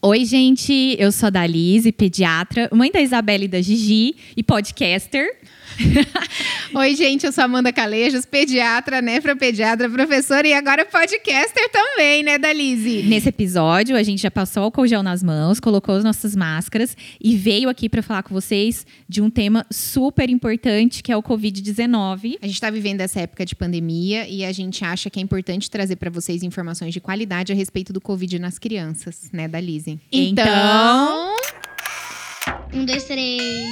Oi, gente, eu sou a Dalise, pediatra, mãe da Isabela e da Gigi e podcaster. Oi, gente, eu sou Amanda Calejos, pediatra, nefropediatra, professora e agora podcaster também, né, Dalise? Nesse episódio, a gente já passou álcool gel nas mãos, colocou as nossas máscaras e veio aqui para falar com vocês de um tema super importante que é o Covid-19. A gente está vivendo essa época de pandemia e a gente acha que é importante trazer para vocês informações de qualidade a respeito do Covid nas crianças, né, Dalise? Então. Um, dois, três.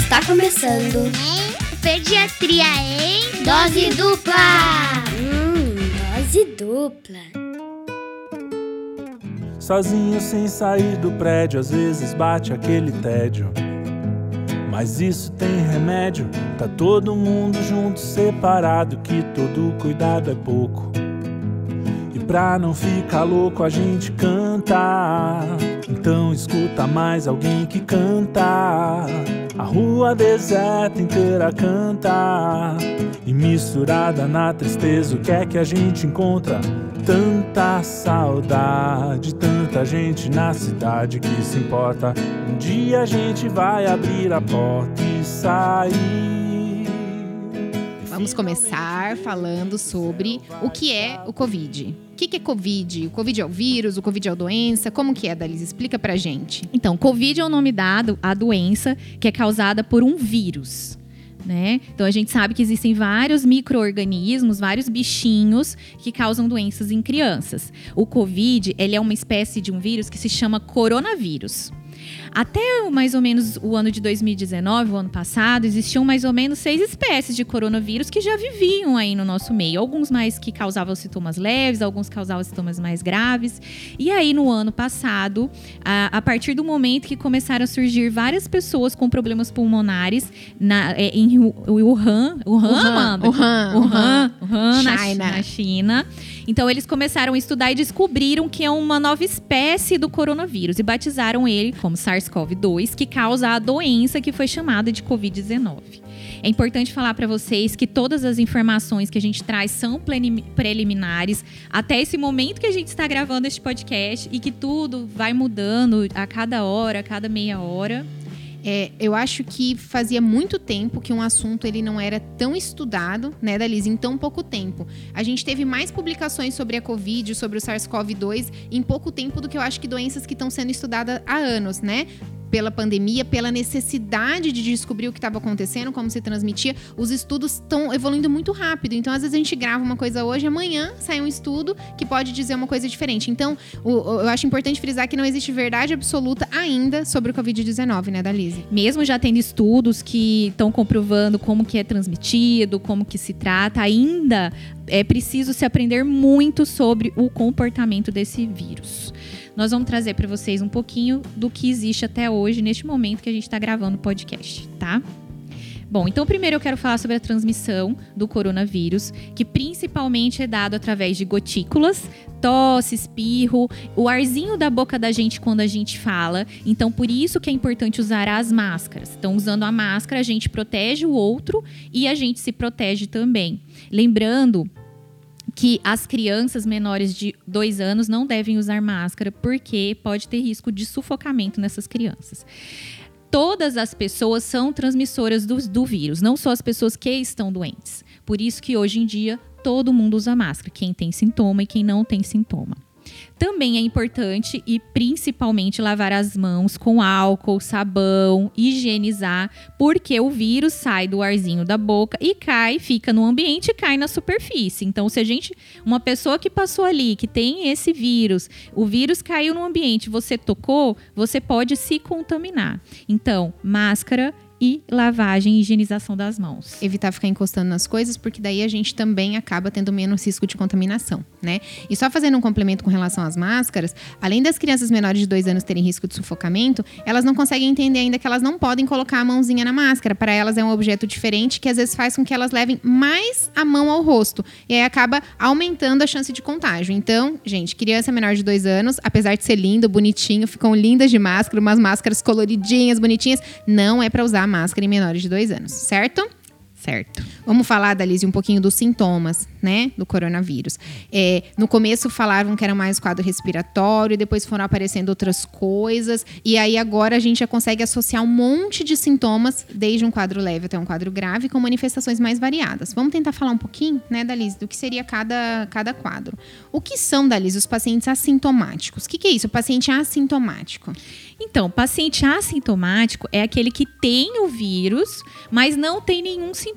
Está começando Pediatria em Dose Dupla. Hum, Dose Dupla. Sozinho sem sair do prédio, às vezes bate aquele tédio. Mas isso tem remédio, tá todo mundo junto, separado, que todo cuidado é pouco. Pra não ficar louco, a gente canta. Então escuta mais alguém que canta. A rua deserta inteira canta. E misturada na tristeza, o que é que a gente encontra? Tanta saudade, tanta gente na cidade que se importa. Um dia a gente vai abrir a porta e sair. Vamos começar falando sobre o que é o Covid. Que que é Covid? O Covid é o vírus? O Covid é a doença? Como que é, Dalise? Explica pra gente. Então, Covid é o nome dado à doença que é causada por um vírus. Né? Então a gente sabe que existem vários micro-organismos, vários bichinhos que causam doenças em crianças. O Covid, ele é uma espécie de um vírus que se chama coronavírus. Até mais ou menos o ano de 2019, o ano passado, existiam mais ou menos seis espécies de coronavírus que já viviam aí no nosso meio. Alguns mais que causavam sintomas leves, alguns causavam sintomas mais graves. E aí, no ano passado, a, a partir do momento que começaram a surgir várias pessoas com problemas pulmonares na, é, em Wu- Wuhan, Wuhan, Wuhan, Amanda? Wuhan, Wuhan, Wuhan, na China. na China. Então eles começaram a estudar e descobriram que é uma nova espécie do coronavírus e batizaram ele como SARS-CoV-2, que causa a doença que foi chamada de Covid-19. É importante falar para vocês que todas as informações que a gente traz são preliminares até esse momento que a gente está gravando este podcast e que tudo vai mudando a cada hora, a cada meia hora. É, eu acho que fazia muito tempo que um assunto ele não era tão estudado, né, Dalise, em tão pouco tempo. A gente teve mais publicações sobre a Covid, sobre o SARS-CoV-2 em pouco tempo do que eu acho que doenças que estão sendo estudadas há anos, né? Pela pandemia, pela necessidade de descobrir o que estava acontecendo, como se transmitia, os estudos estão evoluindo muito rápido. Então, às vezes a gente grava uma coisa hoje, amanhã sai um estudo que pode dizer uma coisa diferente. Então, o- o- eu acho importante frisar que não existe verdade absoluta ainda sobre o Covid-19, né, Dalise? Mesmo já tendo estudos que estão comprovando como que é transmitido, como que se trata, ainda é preciso se aprender muito sobre o comportamento desse vírus. Nós vamos trazer para vocês um pouquinho do que existe até hoje, neste momento que a gente está gravando o podcast, tá? Bom, então primeiro eu quero falar sobre a transmissão do coronavírus, que principalmente é dado através de gotículas, tosse, espirro, o arzinho da boca da gente quando a gente fala. Então, por isso que é importante usar as máscaras. Então, usando a máscara, a gente protege o outro e a gente se protege também. Lembrando que as crianças menores de dois anos não devem usar máscara porque pode ter risco de sufocamento nessas crianças. Todas as pessoas são transmissoras do, do vírus, não só as pessoas que estão doentes. Por isso que hoje em dia todo mundo usa máscara, quem tem sintoma e quem não tem sintoma. Também é importante e principalmente lavar as mãos com álcool, sabão, higienizar, porque o vírus sai do arzinho da boca e cai, fica no ambiente e cai na superfície. Então, se a gente, uma pessoa que passou ali, que tem esse vírus, o vírus caiu no ambiente, você tocou, você pode se contaminar. Então, máscara e lavagem e higienização das mãos. Evitar ficar encostando nas coisas, porque daí a gente também acaba tendo menos risco de contaminação, né? E só fazendo um complemento com relação às máscaras, além das crianças menores de dois anos terem risco de sufocamento, elas não conseguem entender ainda que elas não podem colocar a mãozinha na máscara. Para elas é um objeto diferente que às vezes faz com que elas levem mais a mão ao rosto. E aí acaba aumentando a chance de contágio. Então, gente, criança menor de dois anos, apesar de ser lindo, bonitinho, ficam lindas de máscara, umas máscaras coloridinhas, bonitinhas, não é para usar máscara em menores de dois anos, certo? Certo. Vamos falar, Dalise, um pouquinho dos sintomas, né, do coronavírus. É, no começo falavam que era mais quadro respiratório, depois foram aparecendo outras coisas, e aí agora a gente já consegue associar um monte de sintomas, desde um quadro leve até um quadro grave, com manifestações mais variadas. Vamos tentar falar um pouquinho, né, Dalise, do que seria cada, cada quadro. O que são, Dalise, os pacientes assintomáticos? O que, que é isso, o paciente assintomático? Então, paciente assintomático é aquele que tem o vírus, mas não tem nenhum sintoma.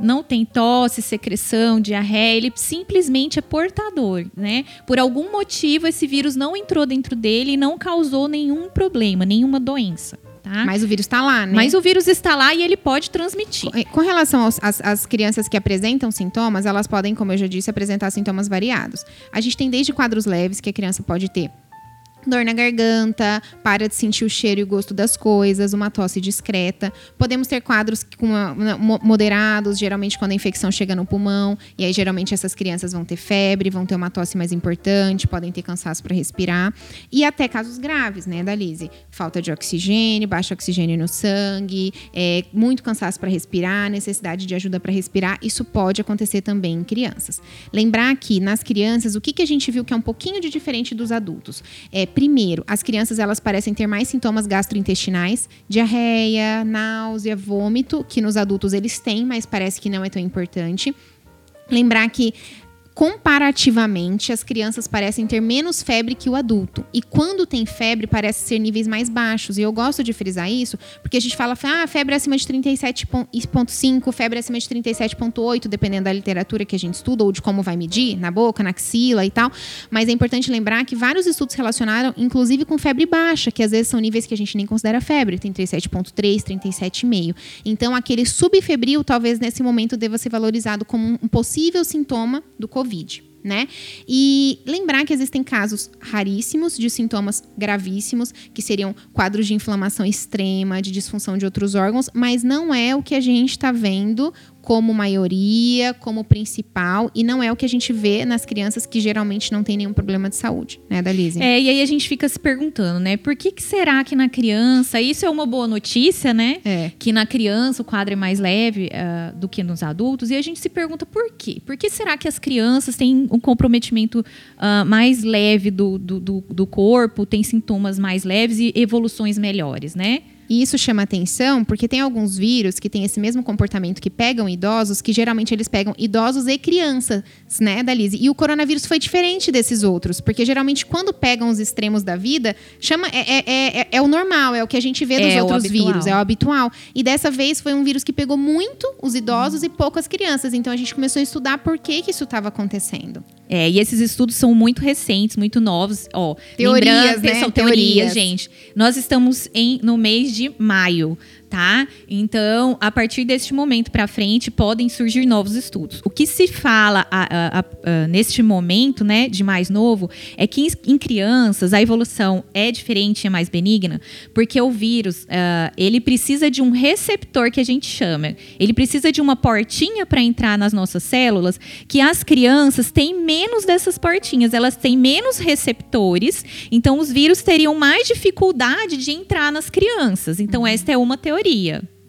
Não tem tosse, secreção, diarreia, ele simplesmente é portador, né? Por algum motivo, esse vírus não entrou dentro dele e não causou nenhum problema, nenhuma doença. Tá? Mas o vírus está lá, né? Mas o vírus está lá e ele pode transmitir. Com- relação às crianças que apresentam sintomas, elas podem, como eu já disse, apresentar sintomas variados. A gente tem desde quadros leves, que a criança pode ter dor na garganta, para de sentir o cheiro e o gosto das coisas, uma tosse discreta. Podemos ter quadros com uma- uma- mo- moderados, geralmente quando a infecção chega no pulmão, e aí geralmente essas crianças vão ter febre, vão ter uma tosse mais importante, podem ter cansaço para respirar, e até casos graves, né, Dalise? Falta de oxigênio, baixo oxigênio no sangue, é, muito cansaço para respirar, necessidade de ajuda para respirar, isso pode acontecer também em crianças. Lembrar que nas crianças, o que, que a gente viu que é um pouquinho de diferente dos adultos? É, primeiro, as crianças elas parecem ter mais sintomas gastrointestinais, diarreia, náusea, vômito, que nos adultos eles têm, mas parece que não é tão importante. Lembrar que comparativamente as crianças parecem ter menos febre que o adulto. E quando tem febre, parece ser níveis mais baixos. E eu gosto de frisar isso, porque a gente fala, ah, febre acima de 37,5, febre acima de 37,8, dependendo da literatura que a gente estuda ou de como vai medir, na boca, na axila e tal. Mas é importante lembrar que vários estudos relacionaram, inclusive com febre baixa, que às vezes são níveis que a gente nem considera febre, 37,3, 37,5. Então, aquele subfebril, talvez nesse momento deva ser valorizado como um possível sintoma do Covid. Né? E lembrar que existem casos raríssimos de sintomas gravíssimos, que seriam quadros de inflamação extrema, de disfunção de outros órgãos, mas não é o que a gente está vendo como maioria, como principal, e não é o que a gente vê nas crianças que geralmente não tem nenhum problema de saúde, né, Dalise? É, e aí a gente fica se perguntando, né? Por que, que será que na criança, isso é uma boa notícia, né? É. Que na criança o quadro é mais leve ah, do que nos adultos, e a gente se pergunta por quê? Por que será que as crianças têm um comprometimento ah, mais leve do, do, do, do corpo, têm sintomas mais leves e evoluções melhores, né? E isso chama atenção porque tem alguns vírus que têm esse mesmo comportamento que pegam idosos, que geralmente eles pegam idosos e crianças, né, Dalise? E o coronavírus foi diferente desses outros, porque geralmente quando pegam os extremos da vida, chama é, é, é, é o normal, é o que a gente vê dos É outros vírus, é o habitual. E dessa vez foi um vírus que pegou muito os idosos e pouco as crianças. Então a gente começou a estudar por que, que isso estava acontecendo. É, e esses estudos são muito recentes, muito novos. Ó, Teorias, né? São teorias, Teorias. gente. Nós estamos em, no mês de maio, tá? Então, a partir deste momento para frente, podem surgir novos estudos. O que se fala a- a- a- neste momento, né, de mais novo, é que em, em crianças a evolução é diferente, é mais benigna, porque o vírus, ah, ele precisa de um receptor que a gente chama. Ele precisa de uma portinha para entrar nas nossas células, que as crianças têm menos dessas portinhas, elas têm menos receptores, então os vírus teriam mais dificuldade de entrar nas crianças. Então, esta é uma teoria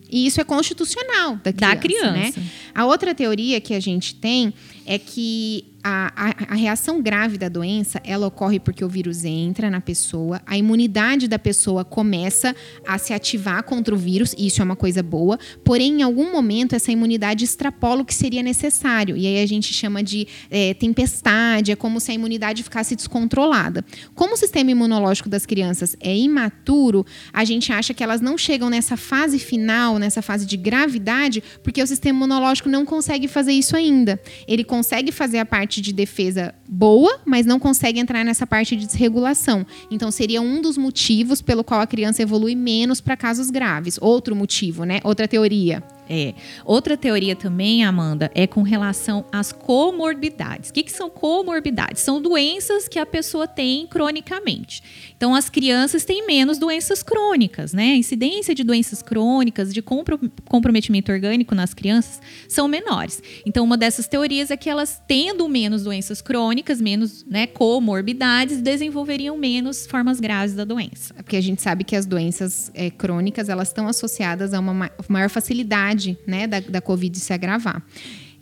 E isso é constitucional da criança. da criança. Né? A outra teoria que a gente tem é que a, a- a reação grave da doença ela ocorre porque o vírus entra na pessoa, a imunidade da pessoa começa a se ativar contra o vírus, e isso é uma coisa boa, porém, em algum momento, essa imunidade extrapola o que seria necessário. E aí a gente chama de é, tempestade, é como se a imunidade ficasse descontrolada. Como o sistema imunológico das crianças é imaturo, a gente acha que elas não chegam nessa fase final, nessa fase de gravidade, porque o sistema imunológico não consegue fazer isso ainda. Ele consegue fazer a parte de defesa boa, mas não consegue entrar nessa parte de desregulação. Então seria um dos motivos pelo qual a criança evolui menos para casos graves. Outro motivo, né? Outra teoria. É. Outra teoria também, Amanda, é com relação às comorbidades. O que, que são comorbidades? São doenças que a pessoa tem cronicamente. Então, as crianças têm menos doenças crônicas, né? A incidência de doenças crônicas, de compro- comprometimento orgânico nas crianças são menores. Então, uma dessas teorias é que elas, tendo menos doenças crônicas, menos né, comorbidades, desenvolveriam menos formas graves da doença. Porque a gente sabe que as doenças é, crônicas elas estão associadas a uma ma- maior facilidade né, da, da Covid se agravar.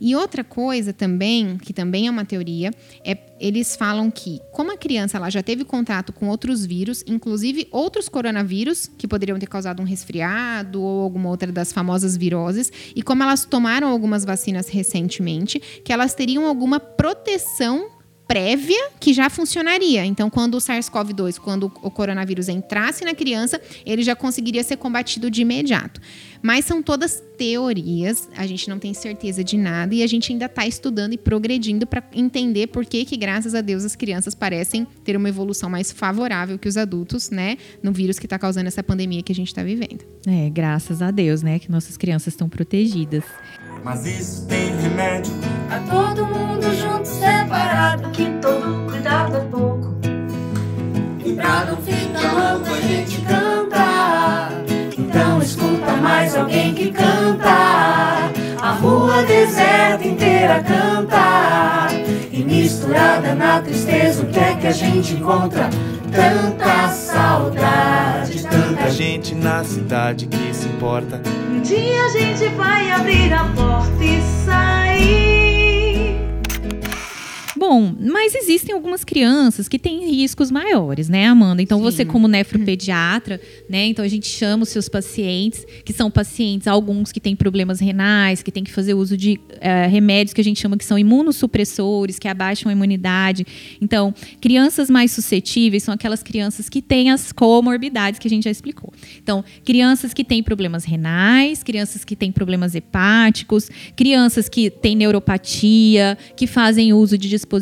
E outra coisa também, que também é uma teoria, é eles falam que, como a criança ela já teve contato com outros vírus, inclusive outros coronavírus que poderiam ter causado um resfriado ou alguma outra das famosas viroses, e como elas tomaram algumas vacinas recentemente, que elas teriam alguma proteção prévia que já funcionaria. Então, quando o SARS-CoV-2, quando o coronavírus entrasse na criança, ele já conseguiria ser combatido de imediato. Mas são todas teorias, a gente não tem certeza de nada e a gente ainda está estudando e progredindo para entender por que, que, graças a Deus, as crianças parecem ter uma evolução mais favorável que os adultos, né, no vírus que está causando essa pandemia que a gente está vivendo. É, graças a Deus, né, que nossas crianças estão protegidas. Mas isso tem remédio. A todo mundo junto, separado, que todo cuidado é pouco. E pra não ficar louco, a gente canta. Então escuta mais alguém que canta. A rua deserta inteira canta. E misturada na tristeza, o que é que a gente encontra? Tanta saudade, tanta gente na cidade que se importa. Um dia a gente vai abrir a porta e sair. Bom, mas existem algumas crianças que têm riscos maiores, né, Amanda? Então, Sim. você, como nefropediatra, né? Então, a gente chama os seus pacientes, que são pacientes, alguns que têm problemas renais, que têm que fazer uso de eh, remédios que a gente chama que são imunossupressores, que abaixam a imunidade. Então, crianças mais suscetíveis são aquelas crianças que têm as comorbidades que a gente já explicou. Então, crianças que têm problemas renais, crianças que têm problemas hepáticos, crianças que têm neuropatia, que fazem uso de dispositivos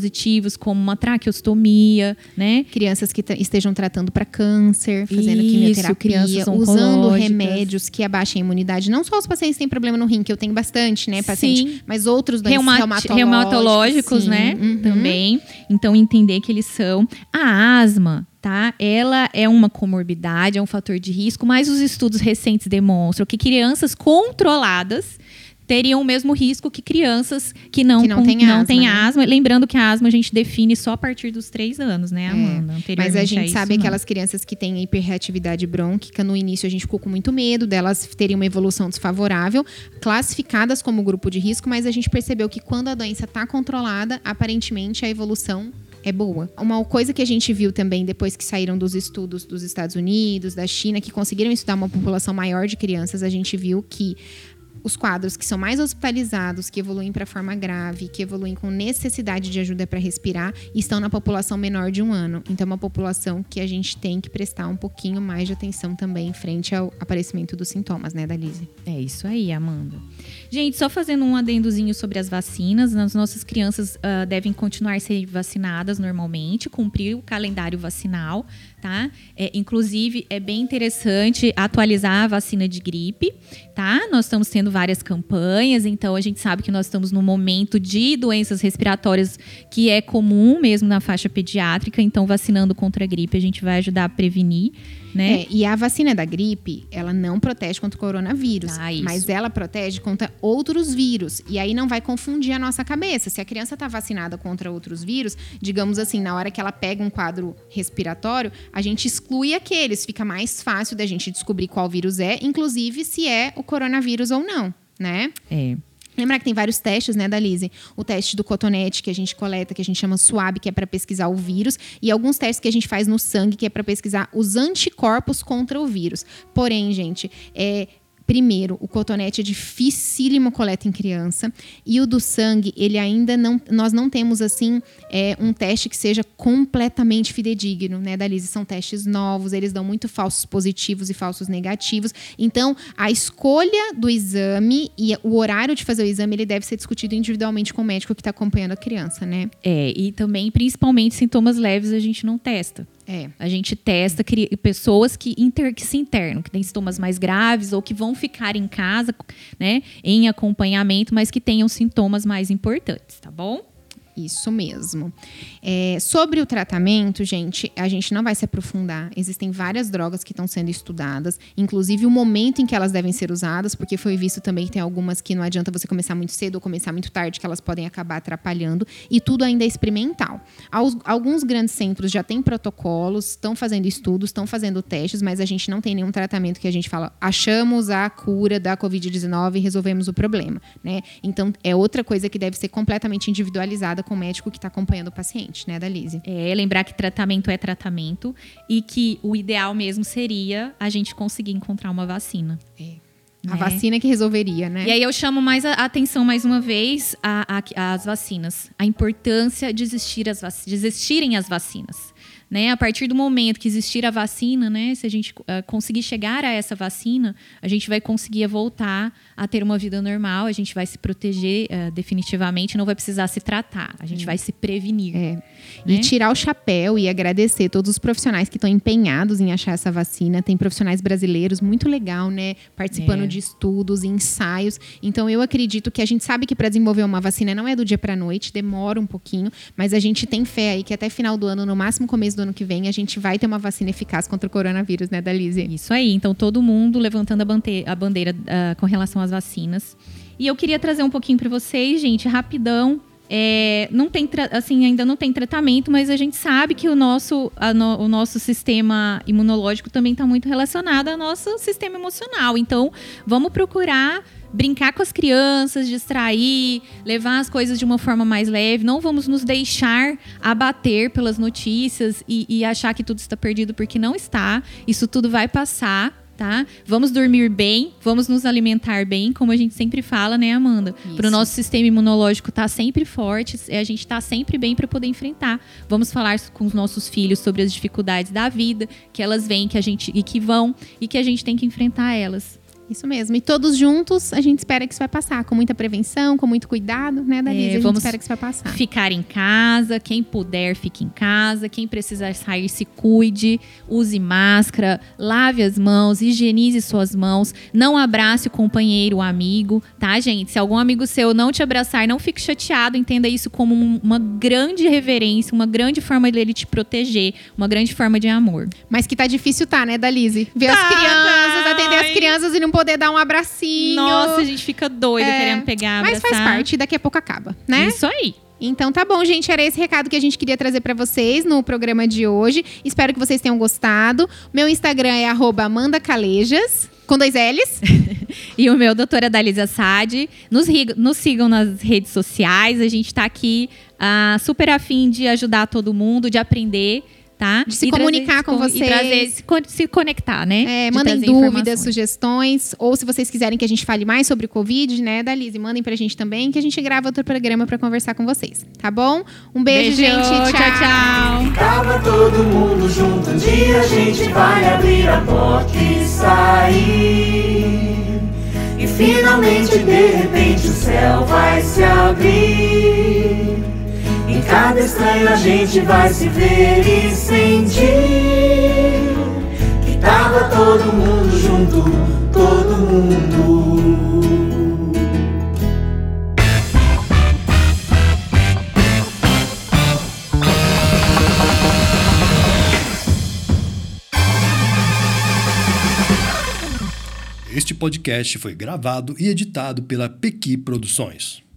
como uma traqueostomia, né? Crianças que estejam tratando para câncer, fazendo Isso, quimioterapia, crianças usando remédios que abaixem a imunidade. Não só os pacientes que têm problema no rim, que eu tenho bastante, né, paciente, Sim. mas outros doentes reumatológicos, reumatológicos, sim. né? Uhum. Também. Então, entender que eles são. A asma, tá? Ela é uma comorbidade, é um fator de risco, mas os estudos recentes demonstram que crianças controladas teriam o mesmo risco que crianças que não, Que não com- têm não asma, têm né? asma. Lembrando que a asma a gente define só a partir dos três anos, né, É, Amanda? Mas a gente isso, sabe não. aquelas crianças que têm hiperreatividade brônquica, no início a gente ficou com muito medo delas terem uma evolução desfavorável, classificadas como grupo de risco, mas a gente percebeu que quando a doença está controlada, aparentemente a evolução é boa. Uma coisa que a gente viu também depois que saíram dos estudos dos Estados Unidos, da China, que conseguiram estudar uma população maior de crianças, a gente viu que os quadros que são mais hospitalizados, que evoluem para forma grave, que evoluem com necessidade de ajuda para respirar, estão na população menor de um ano. Então, é uma população que a gente tem que prestar um pouquinho mais de atenção também frente ao aparecimento dos sintomas, né, da Lise? É isso aí, Amanda. Gente, só fazendo um adendozinho sobre as vacinas, as nossas crianças ah, devem continuar ser vacinadas normalmente, cumprir o calendário vacinal, tá? É, inclusive, é bem interessante atualizar a vacina de gripe, tá? Nós estamos tendo várias campanhas, então a gente sabe que nós estamos num momento de doenças respiratórias que é comum mesmo na faixa pediátrica, então vacinando contra a gripe a gente vai ajudar a prevenir, né? É, e a vacina da gripe, ela não protege contra o coronavírus, Ah, mas ela protege contra outros vírus. E aí não vai confundir a nossa cabeça. Se a criança está vacinada contra outros vírus, digamos assim, na hora que ela pega um quadro respiratório, a gente exclui aqueles. Fica mais fácil da gente descobrir qual vírus é, inclusive se é o coronavírus ou não, né? É. Lembrar que tem vários testes, né, da Lise? O teste do cotonete que a gente coleta, que a gente chama SWAB, que é para pesquisar o vírus, e alguns testes que a gente faz no sangue, que é para pesquisar os anticorpos contra o vírus. Porém, gente, é Primeiro, o cotonete é dificílimo coleta em criança e o do sangue, ele ainda não, nós não temos assim é, um teste que seja completamente fidedigno, né, Dalise? São testes novos, eles dão muito falsos positivos e falsos negativos. Então, a escolha do exame e o horário de fazer o exame, ele deve ser discutido individualmente com o médico que está acompanhando a criança, né? É, e também, principalmente, sintomas leves a gente não testa. É. A gente testa cri- pessoas que, inter- que se internam, que têm sintomas mais graves ou que vão ficar em casa, né, em acompanhamento, mas que tenham sintomas mais importantes, tá bom? Isso mesmo. É, sobre o tratamento, gente, a gente não vai se aprofundar. Existem várias drogas que estão sendo estudadas, inclusive o momento em que elas devem ser usadas, porque foi visto também que tem algumas que não adianta você começar muito cedo ou começar muito tarde, que elas podem acabar atrapalhando, e tudo ainda é experimental. Alguns grandes centros já têm protocolos, estão fazendo estudos, estão fazendo testes, mas a gente não tem nenhum tratamento que a gente fala, achamos a cura da Covid-19 e resolvemos o problema, né? Então, é outra coisa que deve ser completamente individualizada com o médico que está acompanhando o paciente, né, Dalise? É, lembrar que tratamento é tratamento e que o ideal mesmo seria a gente conseguir encontrar uma vacina. A né? vacina que resolveria, né? E aí eu chamo mais a atenção mais uma vez às vacinas. A importância de existir as vac- de existirem as vacinas. Né? A partir do momento que existir a vacina, né? Se a gente ah, conseguir chegar a essa vacina, a gente vai conseguir voltar a ter uma vida normal, a gente vai se proteger ah, definitivamente, não vai precisar se tratar, a gente vai se prevenir. É. né? E tirar o chapéu e agradecer todos os profissionais que estão empenhados em achar essa vacina. Tem profissionais brasileiros, muito legal, né? Participando É. de estudos, ensaios. Então, eu acredito que a gente sabe que para desenvolver uma vacina não é do dia para noite, demora um pouquinho, mas a gente tem fé aí que até final do ano, no máximo começo do ano que vem, a gente vai ter uma vacina eficaz contra o coronavírus, né, Dalise? Isso aí. Então, todo mundo levantando a a bandeira ah, com relação às vacinas. E eu queria trazer um pouquinho para vocês, gente, rapidão. É, não tem assim ainda não tem tratamento, mas a gente sabe que o nosso, no- o nosso sistema imunológico também está muito relacionado ao nosso sistema emocional. Então, vamos procurar brincar com as crianças, distrair, levar as coisas de uma forma mais leve. Não vamos nos deixar abater pelas notícias e, e achar que tudo está perdido, porque não está. Isso tudo vai passar. Tá? Vamos dormir bem, vamos nos alimentar bem, como a gente sempre fala, né, Amanda? Para o nosso sistema imunológico estar sempre forte, a gente estar sempre bem para poder enfrentar. Vamos falar com os nossos filhos sobre as dificuldades da vida, que elas vêm, que a gente e que vão e que a gente tem que enfrentar elas. Isso mesmo. E todos juntos, a gente espera que isso vai passar. Com muita prevenção, com muito cuidado, né, Dalise? a gente vamos espera que isso vai passar. Ficar em casa, quem puder, fique em casa. Quem precisar sair, se cuide. Use máscara, lave as mãos, higienize suas mãos. Não abrace o companheiro, o amigo, tá, gente? Se algum amigo seu não te abraçar, não fique chateado. Entenda isso como um- uma grande reverência, uma grande forma dele te proteger, uma grande forma de amor. Mas que tá difícil, tá, né, Dalise? Ver Tá, as crianças, tá. atender as crianças e não poder dar um abracinho. Nossa, a gente fica doida É, querendo pegar, Mas abraçar. faz parte, daqui a pouco acaba, né? Isso aí. Então tá bom, gente. Era esse recado que a gente queria trazer pra vocês no programa de hoje. Espero que vocês tenham gostado. Meu Instagram é arroba Amanda Calejas, com dois L's. E o meu, doutora Dalisa Sade. Nos, nos sigam nas redes sociais. A gente tá aqui ah, super afim de ajudar todo mundo, de aprender, tá? De se E trazer- comunicar com e vocês. trazer- se, se conectar, né? É, De mandem trazer dúvidas, sugestões, ou se vocês quiserem que a gente fale mais sobre o Covid, né, Dalise, mandem pra gente também, que a gente grava outro programa pra conversar com vocês, tá bom? Um beijo, Beijo, gente. tchau, tchau. Tava todo mundo junto, um dia a gente vai abrir a porta e sair. E finalmente, de repente, o céu vai se abrir. Cada estranho a gente vai se ver e sentir que tava todo mundo junto, todo mundo. Este podcast foi gravado e editado pela Pequi Produções.